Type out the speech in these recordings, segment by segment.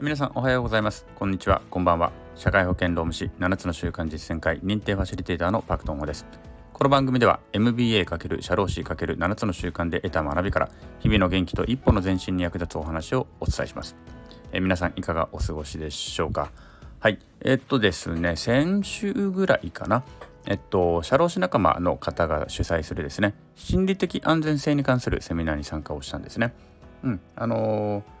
皆さんおはようございます。こんにちは。こんばんは。社会保険労務士7つの習慣実践会認定ファシリテーターのパクトンホです。この番組では MBA× 社労士 ×7 つの習慣で得た学びから日々の元気と一歩の前進に役立つお話をお伝えします。え皆さんいかがお過ごしでしょうか？はい。えっとですね先週ぐらいかな。えっと、社労士仲間の方が主催するですね心理的安全性に関するセミナーに参加をしたんですね。うん、あのー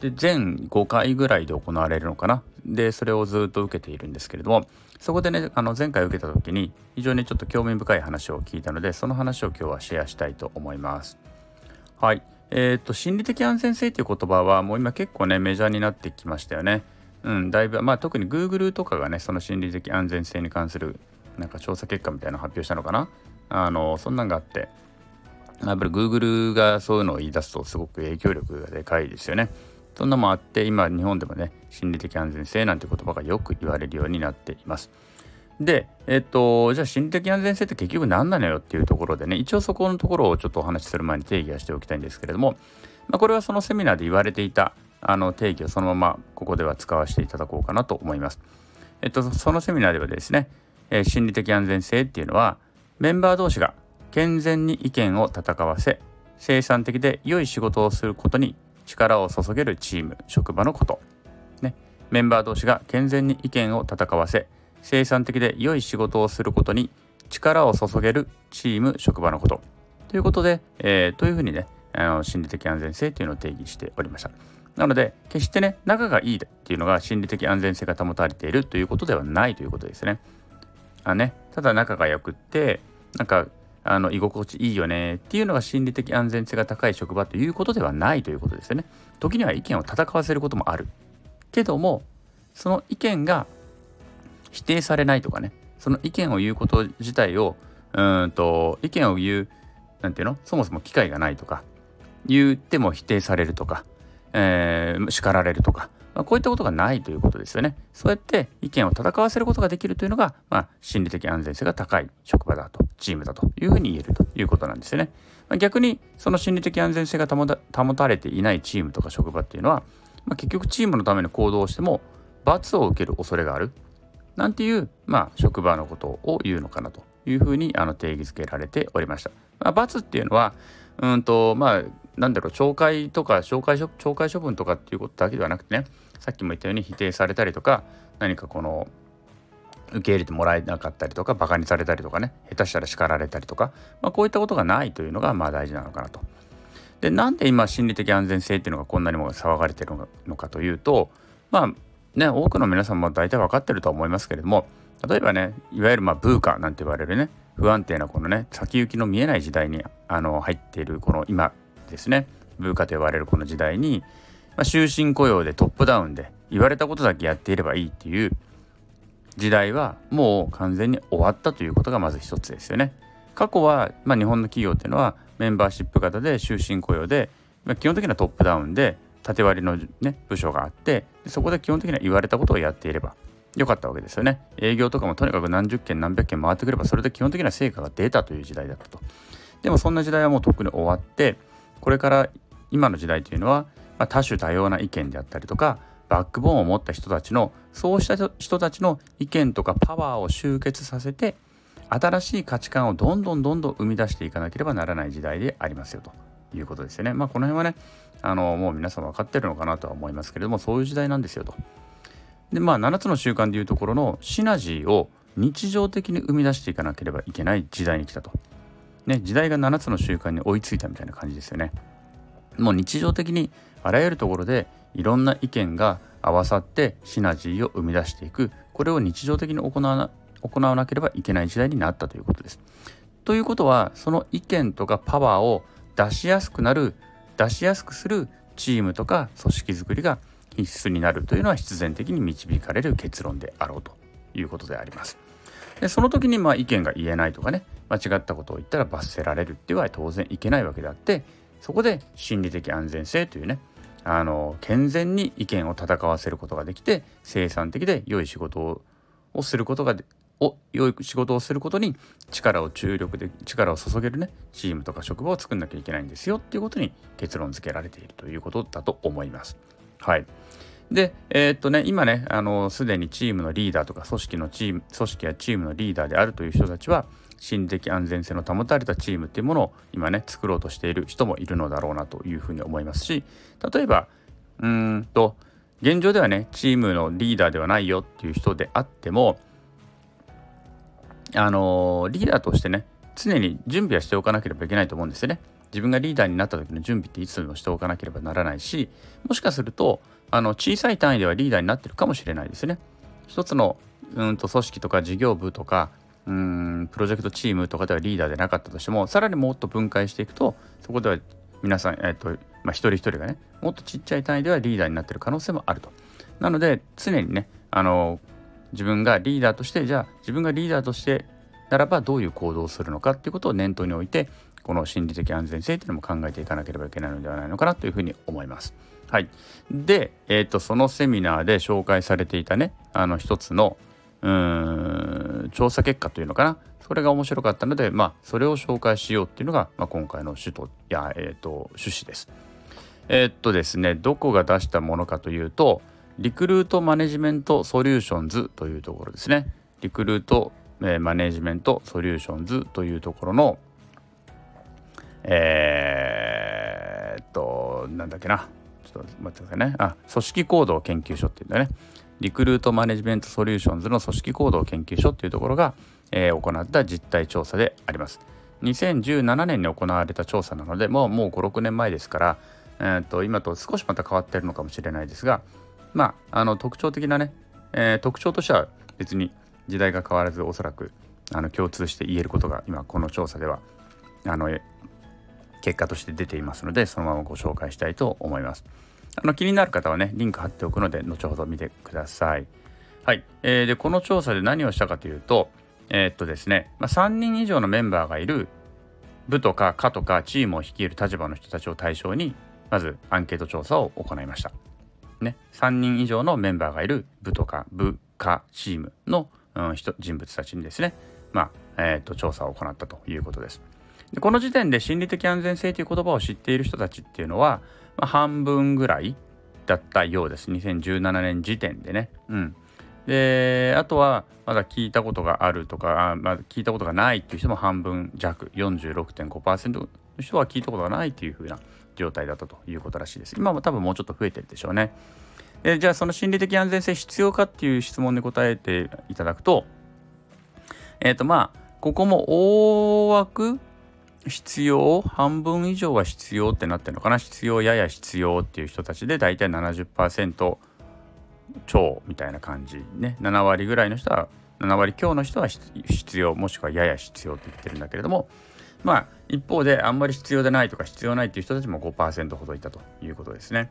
で全5回ぐらいで行われるのかな。でそれをずっと受けているんですけれども。そこでねあの前回受けた時に非常にちょっと興味深い話を聞いたのでその話を今日はシェアしたいと思います。はい。えーと、心理的安全性という言葉はもう今結構ねメジャーになってきましたよね。うんだいぶまあ特に Google とかがねその心理的安全性に関するなんか調査結果みたいなの発表したのかな。あのそんなんがあって。やっぱり Google がそういうのを言い出すとすごく影響力がでかいですよね。そんなもあって今日本でもね心理的安全性なんて言葉がよく言われるようになっています。で、えっと、じゃあ心理的安全性って結局何なのよっていうところでね、一応そこのところをちょっとお話しする前に定義はしておきたいんですけれども、まあ、これはそのセミナーで言われていたあの定義をそのままここでは使わせていただこうかなと思います。えっと、そのセミナーではですね、えー、心理的安全性っていうのは、メンバー同士が健全に意見を戦わせ、生産的で良い仕事をすることに力を注げるチーム職場のこと、ね、メンバー同士が健全に意見を戦わせ生産的で良い仕事をすることに力を注げるチーム職場のこと。ということで、えー、というふうにねあの心理的安全性というのを定義しておりました。なので決してね仲がいいっていうのが心理的安全性が保たれているということではないということですね。あねただ仲が良くってなんかあの居心地いいよねっていうのが心理的安全性が高い職場ということではないということですよね。時には意見を戦わせることもある。けどもその意見が否定されないとかね。その意見を言うこと自体をうんと意見を言うなんていうのそもそも機会がないとか。言っても否定されるとか、えー、叱られるとか。まあ、こういったことがないということですよね。そうやって意見を戦わせることができるというのが、まあ、心理的安全性が高い職場だと、チームだというふうに言えるということなんですよね。まあ、逆に、その心理的安全性が保たれていないチームとか職場っていうのは、まあ、結局チームのための行動をしても、罰を受ける恐れがある。なんていう、まあ、職場のことを言うのかなというふうにあの定義づけられておりました。まあ、罰っていうのは、うんと、まあ、なんだろう、懲戒とか、懲戒懲戒処分とかっていうことだけではなくてね、さっきも言ったように否定されたりとか何かこの受け入れてもらえなかったりとかバカにされたりとかね下手したら叱られたりとか、まあ、こういったことがないというのがまあ大事なのかなと。でなんで今心理的安全性っていうのがこんなにも騒がれてるのかというとまあね多くの皆さんも大体分かってるとは思いますけれども例えばねいわゆるまあブーカなんて言われるね不安定なこのね先行きの見えない時代にあの入っているこの今ですねブーカと呼ばれるこの時代にまあ、終身雇用でトップダウンで言われたことだけやっていればいいっていう時代はもう完全に終わったということがまず一つですよね。過去は、まあ、日本の企業っていうのはメンバーシップ型で終身雇用で、まあ、基本的にはトップダウンで縦割りの、ね、部署があってそこで基本的には言われたことをやっていればよかったわけですよね。営業とかもとにかく何十件何百件回ってくればそれで基本的な成果が出たという時代だったと。でもそんな時代はもうとっくに終わってこれから今の時代というのはまあ、多種多様な意見であったりとかバックボーンを持った人たちのそうした人たちの意見とかパワーを集結させて新しい価値観をどんどんどんどん生み出していかなければならない時代でありますよということですよね。まあこの辺はねあのもう皆さん分かってるのかなとは思いますけれどもそういう時代なんですよと。でまあ7つの習慣でいうところのシナジーを日常的に生み出していかなければいけない時代に来たと。ね時代が7つの習慣に追いついたみたいな感じですよね。もう日常的にあらゆるところでいろんな意見が合わさってシナジーを生み出していくこれを日常的に行わな行わなければいけない時代になったということです。ということはその意見とかパワーを出しやすくなる出しやすくするチームとか組織づくりが必須になるというのは必然的に導かれる結論であろうということであります。でその時にまあ意見が言えないとかね間違ったことを言ったら罰せられるっていうのは当然いけないわけであってそこで心理的安全性というねあの健全に意見を戦わせることができて生産的で良い仕事をすることがを良い仕事をすることに力を注力で力を注げるねチームとか職場を作んなきゃいけないんですよっていうことに結論付けられているということだと思います。はい。で、えー、っとね、今ね、あの、すでにチームのリーダーとか、組織のチーム、組織やチームのリーダーであるという人たちは、心的安全性の保たれたチームっていうものを今ね、作ろうとしている人もいるのだろうなというふうに思いますし、例えば、うんと、現状ではね、チームのリーダーではないよっていう人であっても、あのリーダーとしてね、常に準備はしておかなければいけないと思うんですよね。自分がリーダーになった時の準備っていつでもしておかなければならないしもしかするとあの小さい単位ではリーダーになってるかもしれないですね。一つのうんと組織とか事業部とかうんプロジェクトチームとかではリーダーでなかったとしてもさらにもっと分解していくとそこでは皆さん、えーとまあ、一人一人がねもっとちっちゃい単位ではリーダーになってる可能性もあると。なので常にねあの自分がリーダーとしてじゃあ自分がリーダーとしてならばどういう行動をするのかっていうことを念頭に置いてこの心理的安全性っていうのも考えていかなければいけないのではないのかなというふうに思います。はい、で、えーと、そのセミナーで紹介されていたねあの一つのうん調査結果というのかなそれが面白かったので、まあ、それを紹介しようっていうのが、まあ、今回の首都や、えーと、趣旨です。えー、っとですねどこが出したものかというとリクルートマネジメントソリューションズというところですね。リクルート、えー、マネジメントソリューションズというところのえー、っとなんだっけなちょっと待ってくださいね。あ組織行動研究所っていうんだね。リクルートマネジメントソリューションズの組織行動研究所っていうところが、えー、行った実態調査であります。2017年に行われた調査なのでもうもう56年前ですから、えー、と今と少しまた変わってるのかもしれないですがまああの特徴的なね、えー、特徴としては別に時代が変わらずおそらくあの共通して言えることが今この調査ではあの結果として出ていますのでそのままご紹介したいと思いますあの気になる方はねリンク貼っておくので後ほど見てくださいはい、えー、でこの調査で何をしたかというとえー、っとですね、まあ、3人以上のメンバーがいる部とか課とかチームを率いる立場の人たちを対象にまずアンケート調査を行いました。ね、3人以上のメンバーがいる部とか部下チームの、うん、人人物たちにですね、まあえーと調査を行ったということです。でこの時点で心理的安全性という言葉を知っている人たちっていうのは、まあ、半分ぐらいだったようです2017年時点でね。うん、であとはまだ聞いたことがあるとかあまあ、聞いたことがないっていう人も半分弱46.5%の人は聞いたことがないっていう風な状態だったということらしいです。今も多分もうちょっと増えてるでしょうね。でじゃあその心理的安全性必要かっていう質問に答えていただくとえっ、ー、とまあここも大枠必要半分以上は必要ってなってるのかな？必要やや必要っていう人たちで大体70%超みたいな感じね7割ぐらいの人は7割強の人は必要もしくはやや必要って言ってるんだけれどもまあ一方であんまり必要でないとか必要ないっていう人たちも5%ほどいたということですね。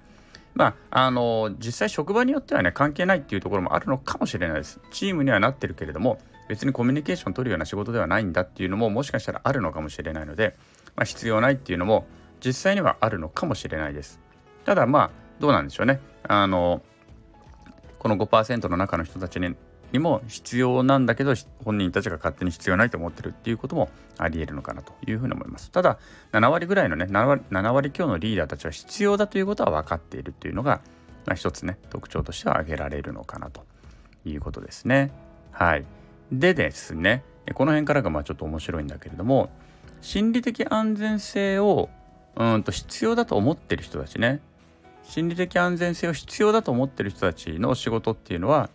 まあ、あの実際職場によってはね関係ないっていうところもあるのかもしれないです。チームにはなってるけれども別にコミュニケーション取るような仕事ではないんだっていうのももしかしたらあるのかもしれないので、まあ、必要ないっていうのも実際にはあるのかもしれないです。ただまあどうなんでしょうね。あのこの5%の中の人たちににも必要なんだけど本人たちが勝手に必要ないと思ってるっていうこともありえるのかなというふうに思います。ただ7割ぐらいのね7割 ,7 割強のリーダーたちは必要だということは分かっているっていうのが、まあ、一つね特徴としては挙げられるのかなということですね。はい。でですねこの辺からがまあちょっと面白いんだけれども心理的安全性をうんと必要だと思ってる人たちね。心理的安全性を必要だと思ってる人たちの仕事っていうのは、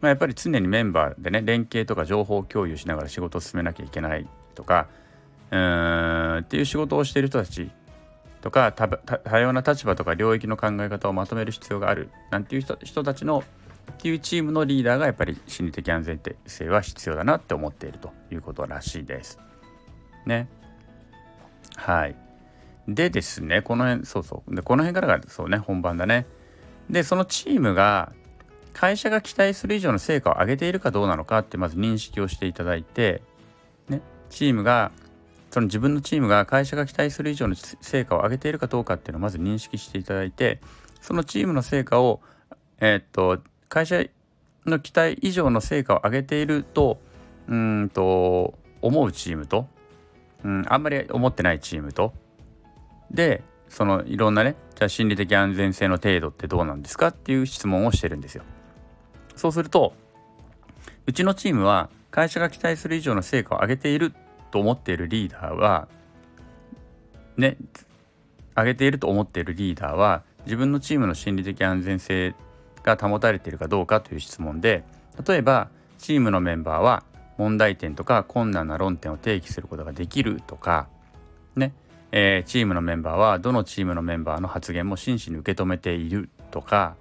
まあ、やっぱり常にメンバーでね連携とか情報共有しながら仕事を進めなきゃいけないとかうーんっていう仕事をしている人たちとか多様な立場とか領域の考え方をまとめる必要があるなんていう人人たちのっていうチームのリーダーがやっぱり心理的安全性は必要だなって思っているということらしいです。ね。はい。でですね、この辺、そうそう。で、この辺からがそうね、本番だね。で、そのチームが会社が期待する以上の成果を上げているかどうなのかってまず認識をしていただいて、ね、チームがその自分のチームが会社が期待する以上の成果を上げているかどうかっていうのをまず認識していただいてそのチームの成果をえー、っと会社の期待以上の成果を上げているとうんと思うチームと、うん、あんまり思ってないチームとでそのいろんなねじゃあ心理的安全性の程度ってどうなんですかっていう質問をしてるんですよ。そうするとうちのチームは会社が期待する以上の成果を上げていると思っているリーダーはね上げていると思っているリーダーは自分のチームの心理的安全性が保たれているかどうかという質問で例えばチームのメンバーは問題点とか困難な論点を提起することができるとかね、えー、チームのメンバーはどのチームのメンバーの発言も真摯に受け止めているとか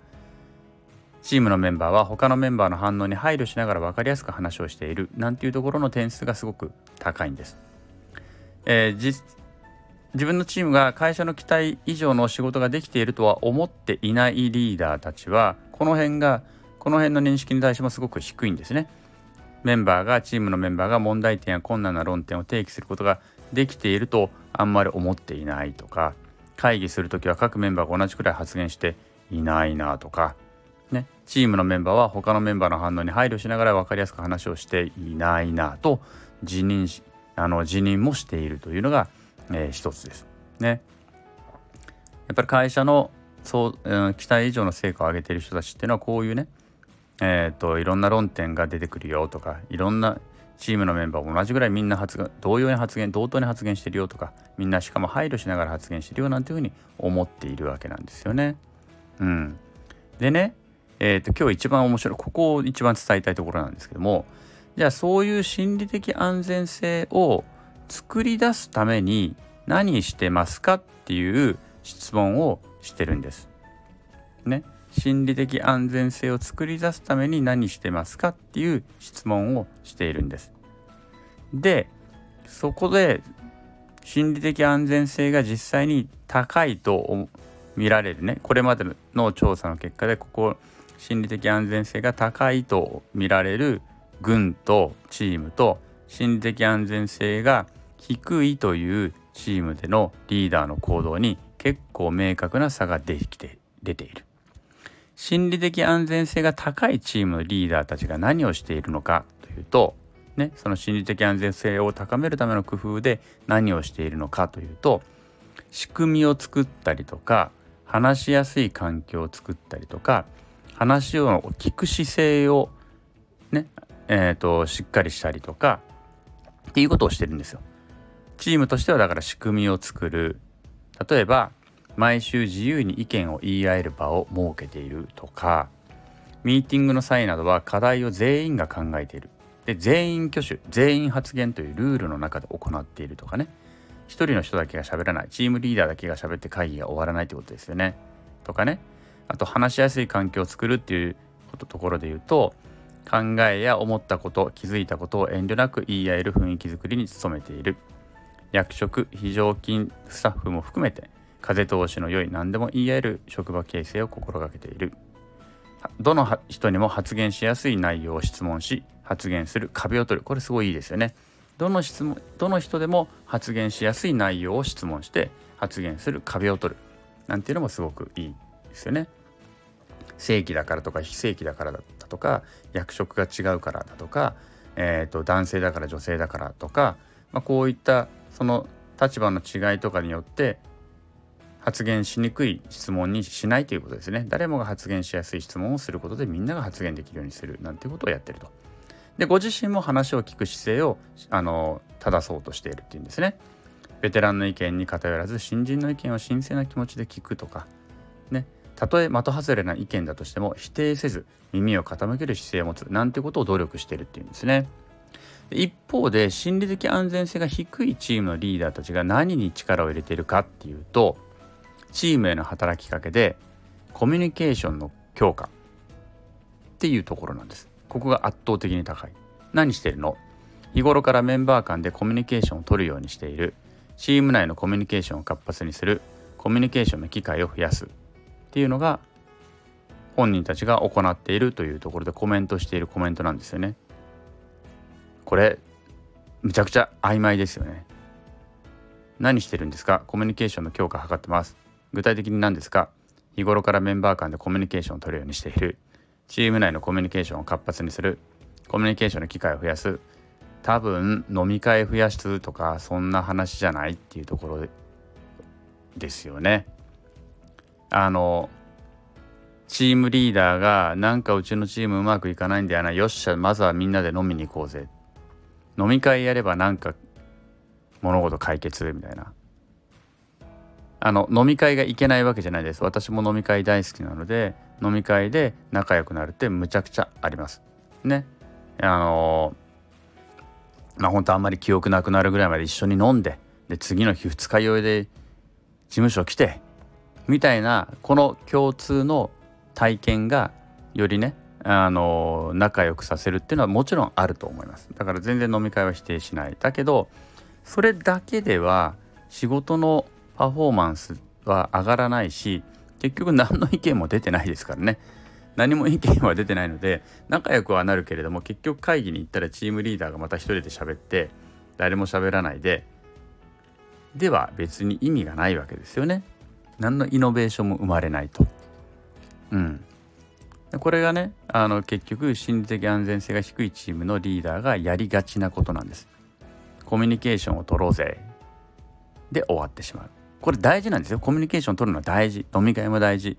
チームのメンバーは他のメンバーの反応に配慮しながら分かりやすく話をしているなんていうところの点数がすごく高いんです。えー、自分のチームが会社の期待以上の仕事ができているとは思っていないリーダーたちはこの辺がこの辺の認識に対してもすごく低いんですね。メンバーがチームのメンバーが問題点や困難な論点を提起することができているとあんまり思っていないとか会議する時は各メンバーが同じくらい発言していないなとかね、チームのメンバーは他のメンバーの反応に配慮しながら分かりやすく話をしていないなと辞任しあの辞任もしているというのが、えー、一つです。ね。やっぱり会社のそう、うん、期待以上の成果を上げている人たちっていうのはこういうね、えーと、いろんな論点が出てくるよとかいろんなチームのメンバーも同じぐらいみんな発言同様に発言同等に発言してるよとかみんなしかも配慮しながら発言してるよなんていうふうに思っているわけなんですよね。うん、でねえーと、今日一番面白いここを一番伝えたいところなんですけどもじゃあそういう心理的安全性を作り出すために何してますかっていう質問をしてるんです。ね。心理的安全性を作り出すために何してますかっていう質問をしているんです。でそこで心理的安全性が実際に高いと見られるねこれまでの調査の結果でここ心理的安全性が高いと見られる軍とチームと心理的安全性が低いというチームでのリーダーの行動に結構明確な差ができて出ている心理的安全性が高いチームのリーダーたちが何をしているのかというと、ね、その心理的安全性を高めるための工夫で何をしているのかというと仕組みを作ったりとか話しやすい環境を作ったりとか話を聞く姿勢をね、えーと、しっかりしたりとかっていうことをしてるんですよ。チームとしてはだから仕組みを作る例えば毎週自由に意見を言い合える場を設けているとかミーティングの際などは課題を全員が考えている。で全員挙手全員発言というルールの中で行っているとかね。一人の人だけが喋らない。チームリーダーだけが喋って会議が終わらないってことですよね。とかね。あと話しやすい環境を作るっていうことところで言うと考えや思ったこと気づいたことを遠慮なく言い合える雰囲気づくりに努めている。役職非常勤スタッフも含めて風通しの良い何でも言い合える職場形成を心がけている。どの人にも発言しやすい内容を質問し発言する壁を取る。これすごいいいですよね。どの質問どの人でも発言しやすい内容を質問して発言する壁を取る。なんていうのもすごくいいですよね。正規だからとか非正規だからだとか役職が違うからだとか、えーと、男性だから女性だからとか、まあ、こういったその立場の違いとかによって発言しにくい質問にしないということですね。誰もが発言しやすい質問をすることでみんなが発言できるようにするなんてことをやってると。でご自身も話を聞く姿勢をあの正そうとしているっていうんですね。ベテランの意見に偏らず新人の意見を神聖な気持ちで聞くとかねたとえ的外れな意見だとしても否定せず耳を傾ける姿勢を持つなんてことを努力しているっていうんですね。一方で心理的安全性が低いチームのリーダーたちが何に力を入れているかっていうとチームへの働きかけでコミュニケーションの強化っていうところなんです。ここが圧倒的に高い。何してるの？日頃からメンバー間でコミュニケーションを取るようにしているチーム内のコミュニケーションを活発にするコミュニケーションの機会を増やすっていうのが本人たちが行っているというところでコメントしているコメントなんですよね。これむちゃくちゃ曖昧ですよね。何してるんですか？コミュニケーションの強化を図ってます。具体的に何ですか？日頃からメンバー間でコミュニケーションを取るようにしている。チーム内のコミュニケーションを活発にする。コミュニケーションの機会を増やす。多分飲み会増やすとかそんな話じゃないっていうところですよね。あのチームリーダーがなんかうちのチームうまくいかないんだよなよっしゃまずはみんなで飲みに行こうぜ飲み会やればなんか物事解決みたいな。あの飲み会がいけないわけじゃないです。私も飲み会大好きなので飲み会で仲良くなるってむちゃくちゃあります。ね。あのまあ本当あんまり記憶なくなるぐらいまで一緒に飲んでで次の日二日酔いで事務所来てみたいなこの共通の体験がよりねあの仲良くさせるっていうのはもちろんあると思います。だから全然飲み会は否定しない。だけどそれだけでは仕事のパフォーマンスは上がらないし結局何の意見も出てないですからね。何も意見は出てないので仲良くはなるけれども結局会議に行ったらチームリーダーがまた一人で喋って誰も喋らないででは別に意味がないわけですよね。何のイノベーションも生まれないと。うん。これがねあの結局心理的安全性が低いチームのリーダーがやりがちなことなんです。コミュニケーションを取ろうぜ。で終わってしまう。これ大事なんですよ。コミュニケーション取るのは大事。飲み会も大事。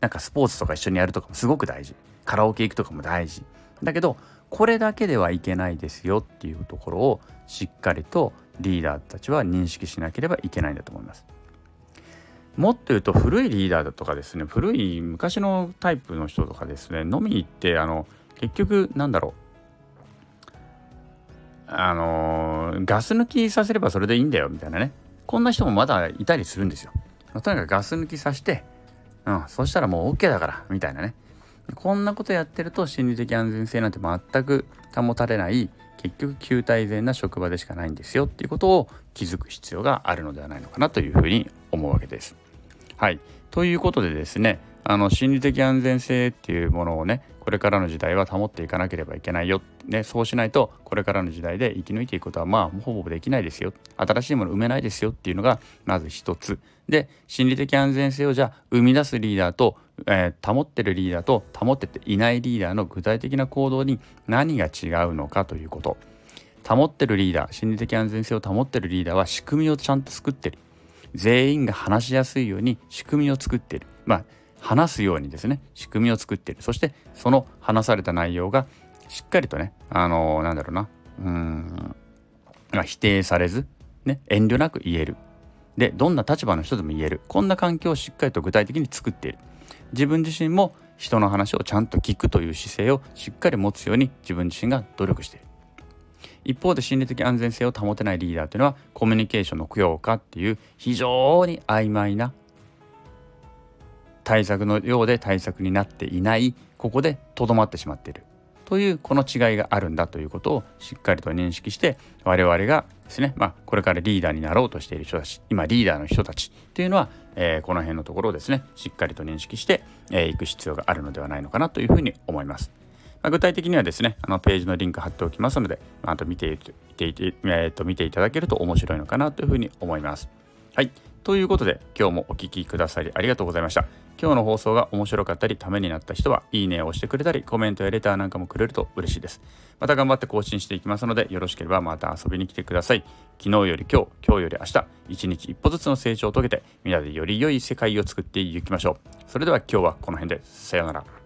なんかスポーツとか一緒にやるとかもすごく大事。カラオケ行くとかも大事。だけどこれだけではいけないですよっていうところをしっかりとリーダーたちは認識しなければいけないんだと思います。もっと言うと古いリーダーだとかですね古い昔のタイプの人とかですね飲みに行ってあの結局なんだろうあのガス抜きさせればそれでいいんだよみたいなねこんな人もまだいたりするんですよ。とにかくガス抜きさせて、うん、そしたらもう OK だからみたいなねこんなことやってると心理的安全性なんて全く保たれない結局旧体全な職場でしかないんですよっていうことを気づく必要があるのではないのかなというふうに思うわけです。はい。ということでですね、あの心理的安全性っていうものをね、これからの時代は保っていかなければいけないよ。ね、そうしないと、これからの時代で生き抜いていくことは、まあ、ほぼできないですよ。新しいもの埋めないですよっていうのが、まず一つ。で、心理的安全性をじゃあ、生み出すリーダーと、えー、保ってるリーダーと、保ってていないリーダーの具体的な行動に何が違うのかということ。保ってるリーダー、心理的安全性を保ってるリーダーは仕組みをちゃんと作ってる。全員が話しやすいように仕組みを作っている。まあ、話すようにですね、仕組みを作っている。そして、その話された内容がしっかりとね、あのー、なんだろうな、うん、否定されず、ね、遠慮なく言える。で、どんな立場の人でも言える。こんな環境をしっかりと具体的に作っている。自分自身も人の話をちゃんと聞くという姿勢をしっかり持つように自分自身が努力している。一方で心理的安全性を保てないリーダーというのはコミュニケーションの強化っていう非常に曖昧な対策のようで対策になっていないここでとどまってしまっているというこの違いがあるんだということをしっかりと認識して我々がですね、まあ、これからリーダーになろうとしている人たち今リーダーの人たちっていうのは、えー、この辺のところをですねしっかりと認識してい、えー、く必要があるのではないのかなというふうに思います。まあ、具体的にはですね、あのページのリンク貼っておきますので、まあ、あと見ていてえー、と見ていただけると面白いのかなというふうに思います。はい。ということで、今日もお聴きくださりありがとうございました。今日の放送が面白かったり、ためになった人は、いいねを押してくれたり、コメントやレターなんかもくれると嬉しいです。また頑張って更新していきますので、よろしければまた遊びに来てください。昨日より今日、今日より明日、一日一歩ずつの成長を遂げて、みんなでより良い世界を作っていきましょう。それでは今日はこの辺で、さようなら。